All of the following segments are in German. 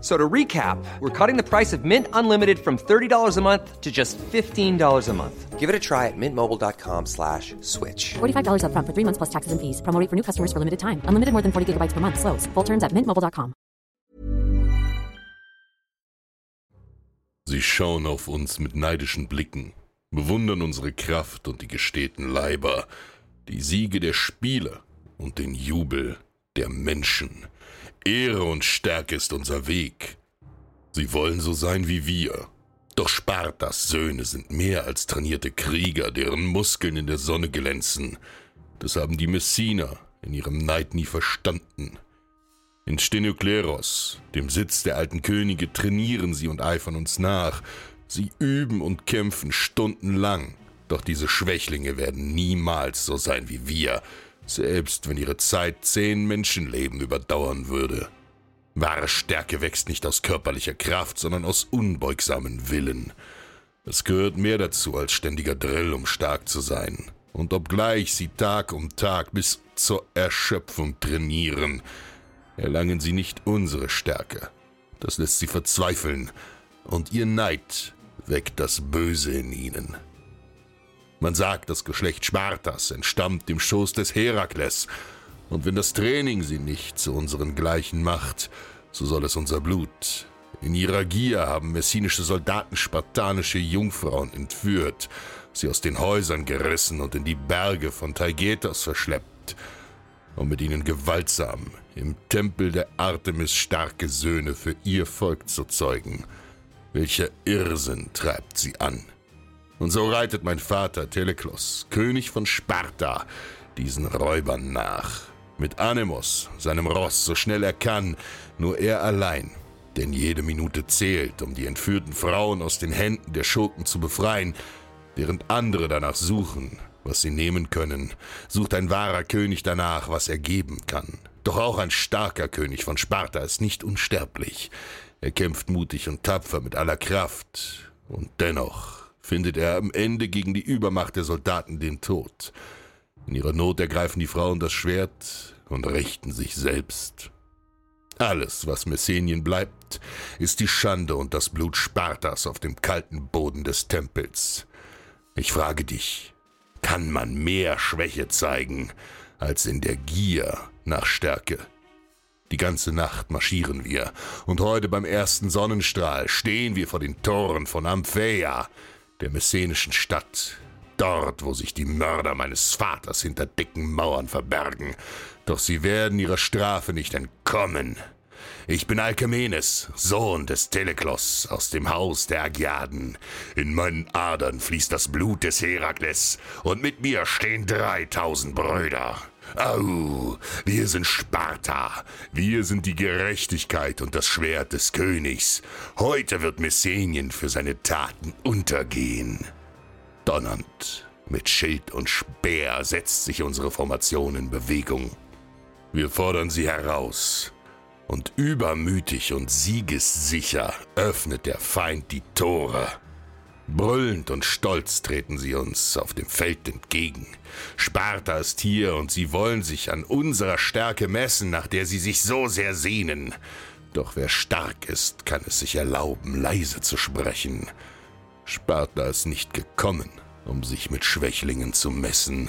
So to recap, we're cutting the price of Mint Unlimited from $30 a month to just $15 a month. Give it a try at mintmobile.com slash switch. $45 upfront for three months plus taxes and fees. Promo rate for new customers for limited time. Unlimited more than 40 gigabytes per month. Slows. Full terms at mintmobile.com. Sie schauen auf uns mit neidischen Blicken, bewundern unsere Kraft und die gestählten Leiber, die Siege der Spieler und den Jubel der Menschen. Ehre und Stärke ist unser Weg. Sie wollen so sein wie wir. Doch Spartas Söhne sind mehr als trainierte Krieger, deren Muskeln in der Sonne glänzen. Das haben die Messiner in ihrem Neid nie verstanden. In Stenokleros, dem Sitz der alten Könige, trainieren sie und eifern uns nach. Sie üben und kämpfen stundenlang. Doch diese Schwächlinge werden niemals so sein wie wir, selbst wenn ihre Zeit zehn Menschenleben überdauern würde. Wahre Stärke wächst nicht aus körperlicher Kraft, sondern aus unbeugsamen Willen. Es gehört mehr dazu als ständiger Drill, um stark zu sein. Und obgleich sie Tag um Tag bis zur Erschöpfung trainieren, erlangen sie nicht unsere Stärke. Das lässt sie verzweifeln, und ihr Neid weckt das Böse in ihnen. Man sagt, das Geschlecht Spartas entstammt dem Schoß des Herakles, und wenn das Training sie nicht zu unseren Gleichen macht, so soll es unser Blut. In ihrer Gier haben messinische Soldaten spartanische Jungfrauen entführt, sie aus den Häusern gerissen und in die Berge von Taigetos verschleppt, um mit ihnen gewaltsam im Tempel der Artemis starke Söhne für ihr Volk zu zeugen. Welcher Irrsinn treibt sie an? Und so reitet mein Vater Teleklos, König von Sparta, diesen Räubern nach. Mit Anemos, seinem Ross, so schnell er kann, nur er allein. Denn jede Minute zählt, um die entführten Frauen aus den Händen der Schurken zu befreien, während andere danach suchen, was sie nehmen können, sucht ein wahrer König danach, was er geben kann. Doch auch ein starker König von Sparta ist nicht unsterblich. Er kämpft mutig und tapfer mit aller Kraft, und dennoch findet er am Ende gegen die Übermacht der Soldaten den Tod. In ihrer Not ergreifen die Frauen das Schwert und richten sich selbst. Alles, was Messenien bleibt, ist die Schande und das Blut Spartas auf dem kalten Boden des Tempels. Ich frage dich, kann man mehr Schwäche zeigen als in der Gier nach Stärke? Die ganze Nacht marschieren wir, und heute beim ersten Sonnenstrahl stehen wir vor den Toren von Ampheia, der messenischen Stadt, dort, wo sich die Mörder meines Vaters hinter dicken Mauern verbergen, doch sie werden ihrer Strafe nicht entkommen. Ich bin Alkemenes, Sohn des Teleklos aus dem Haus der Agiaden. In meinen Adern fließt das Blut des Herakles, und mit mir stehen dreitausend Brüder. Au, wir sind Sparta, wir sind die Gerechtigkeit und das Schwert des Königs. Heute wird Messenien für seine Taten untergehen. Donnernd, mit Schild und Speer setzt sich unsere Formation in Bewegung. Wir fordern sie heraus. Und übermütig und siegessicher öffnet der Feind die Tore. Brüllend und stolz treten sie uns auf dem Feld entgegen. Sparta ist hier und sie wollen sich an unserer Stärke messen, nach der sie sich so sehr sehnen. Doch wer stark ist, kann es sich erlauben, leise zu sprechen. Sparta ist nicht gekommen, um sich mit Schwächlingen zu messen.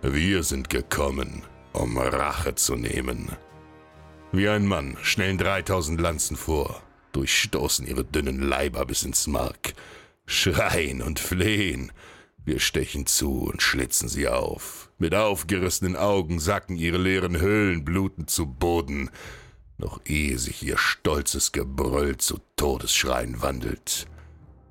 Wir sind gekommen, um Rache zu nehmen. Wie ein Mann schnellen dreitausend Lanzen vor, durchstoßen ihre dünnen Leiber bis ins Mark, schreien und flehen. Wir stechen zu und schlitzen sie auf. Mit aufgerissenen Augen sacken ihre leeren Höhlen blutend zu Boden, noch ehe sich ihr stolzes Gebrüll zu Todesschreien wandelt.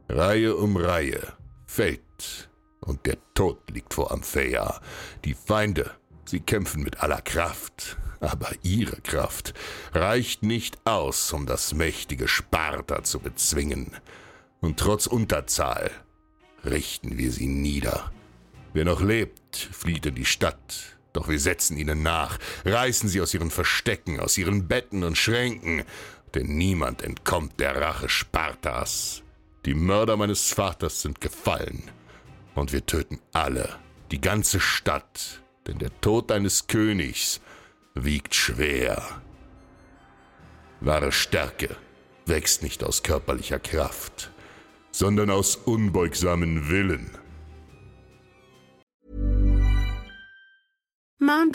Reihe um Reihe fällt, und der Tod liegt vor Ampheia. Die Feinde, sie kämpfen mit aller Kraft, aber ihre Kraft reicht nicht aus, um das mächtige Sparta zu bezwingen. Und trotz Unterzahl richten wir sie nieder. Wer noch lebt, flieht in die Stadt, doch wir setzen ihnen nach, reißen sie aus ihren Verstecken, aus ihren Betten und Schränken, denn niemand entkommt der Rache Spartas. Die Mörder meines Vaters sind gefallen, und wir töten alle, die ganze Stadt, denn der Tod eines Königs wiegt schwer. Wahre Stärke wächst nicht aus körperlicher Kraft, sondern aus unbeugsamen Willen.